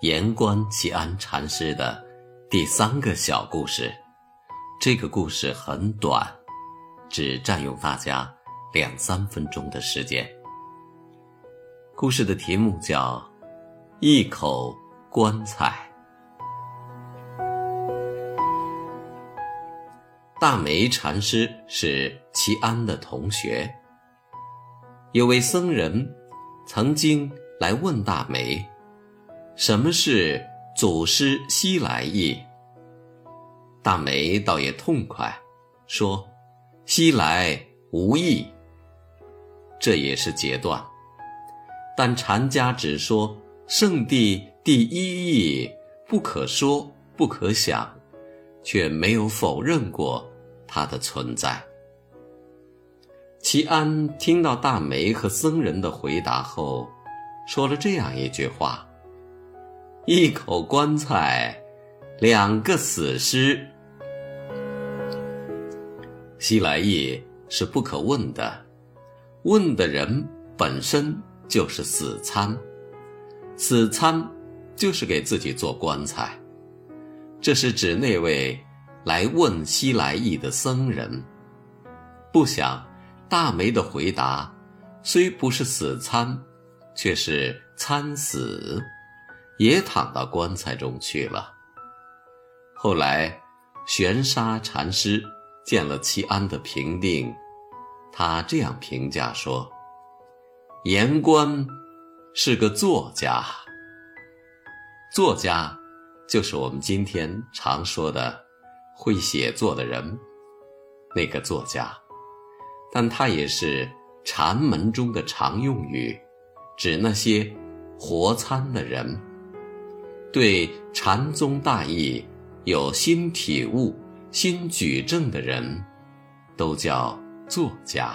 言观齐安禅师的第三个小故事。这个故事很短，只占用大家两三分钟的时间。故事的题目叫“一口棺材”。大梅禅师是齐安的同学。有位僧人曾经来问大梅：“什么是祖师西来意？”大梅倒也痛快，说：“西来无意。”这也是截断。但禅家只说圣地第一义不可说，不可想。却没有否认过它的存在。齐安听到大梅和僧人的回答后，说了这样一句话：“一口棺材，两个死尸。西来意是不可问的，问的人本身就是死参，死参就是给自己做棺材。”这是指那位来问西来意的僧人。不想大梅的回答虽不是死参，却是参死，也躺到棺材中去了。后来玄沙禅师见了齐安的平定，他这样评价说：“言官是个作家，作家。”就是我们今天常说的会写作的人，那个作家，但他也是禅门中的常用语，指那些活参的人，对禅宗大义有新体悟、新举证的人，都叫作家。